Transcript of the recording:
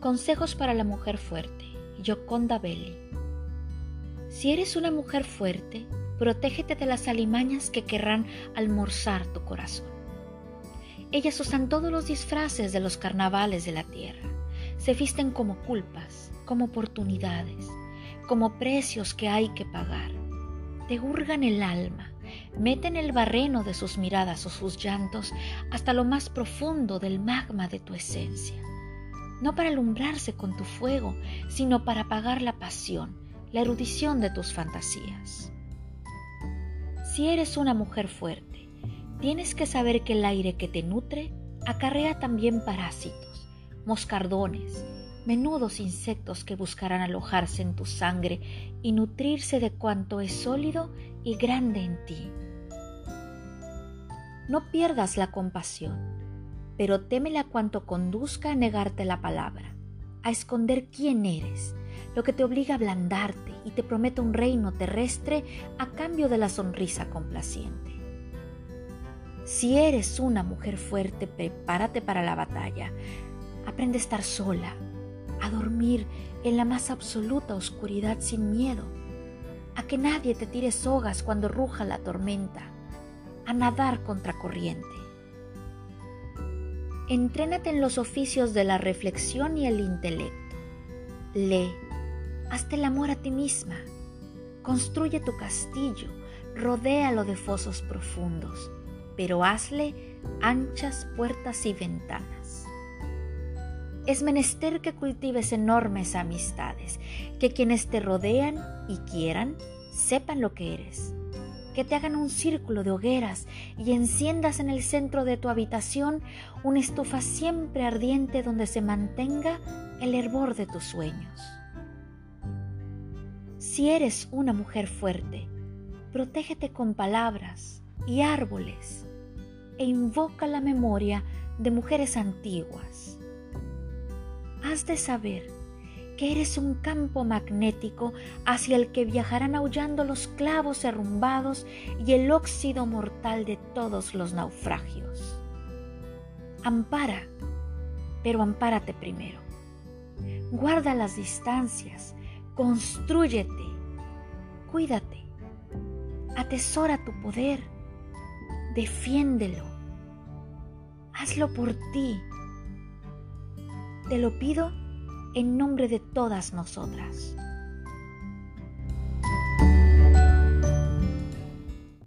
Consejos para la mujer fuerte. Yoconda Belli. Si eres una mujer fuerte, protégete de las alimañas que querrán almorzar tu corazón. Ellas usan todos los disfraces de los carnavales de la tierra. Se visten como culpas, como oportunidades, como precios que hay que pagar. Te hurgan el alma, meten el barreno de sus miradas o sus llantos hasta lo más profundo del magma de tu esencia no para alumbrarse con tu fuego, sino para apagar la pasión, la erudición de tus fantasías. Si eres una mujer fuerte, tienes que saber que el aire que te nutre acarrea también parásitos, moscardones, menudos insectos que buscarán alojarse en tu sangre y nutrirse de cuanto es sólido y grande en ti. No pierdas la compasión pero témela cuanto conduzca a negarte la palabra, a esconder quién eres, lo que te obliga a ablandarte y te promete un reino terrestre a cambio de la sonrisa complaciente. Si eres una mujer fuerte, prepárate para la batalla. Aprende a estar sola, a dormir en la más absoluta oscuridad sin miedo, a que nadie te tire sogas cuando ruja la tormenta, a nadar contra corriente Entrénate en los oficios de la reflexión y el intelecto. Lee, hazte el amor a ti misma. Construye tu castillo, rodéalo de fosos profundos, pero hazle anchas puertas y ventanas. Es menester que cultives enormes amistades, que quienes te rodean y quieran sepan lo que eres que te hagan un círculo de hogueras y enciendas en el centro de tu habitación una estufa siempre ardiente donde se mantenga el hervor de tus sueños. Si eres una mujer fuerte, protégete con palabras y árboles e invoca la memoria de mujeres antiguas. Has de saber que eres un campo magnético hacia el que viajarán aullando los clavos derrumbados y el óxido mortal de todos los naufragios. Ampara, pero ampárate primero. Guarda las distancias, construyete, cuídate, atesora tu poder, defiéndelo, hazlo por ti. Te lo pido en nombre de todas nosotras.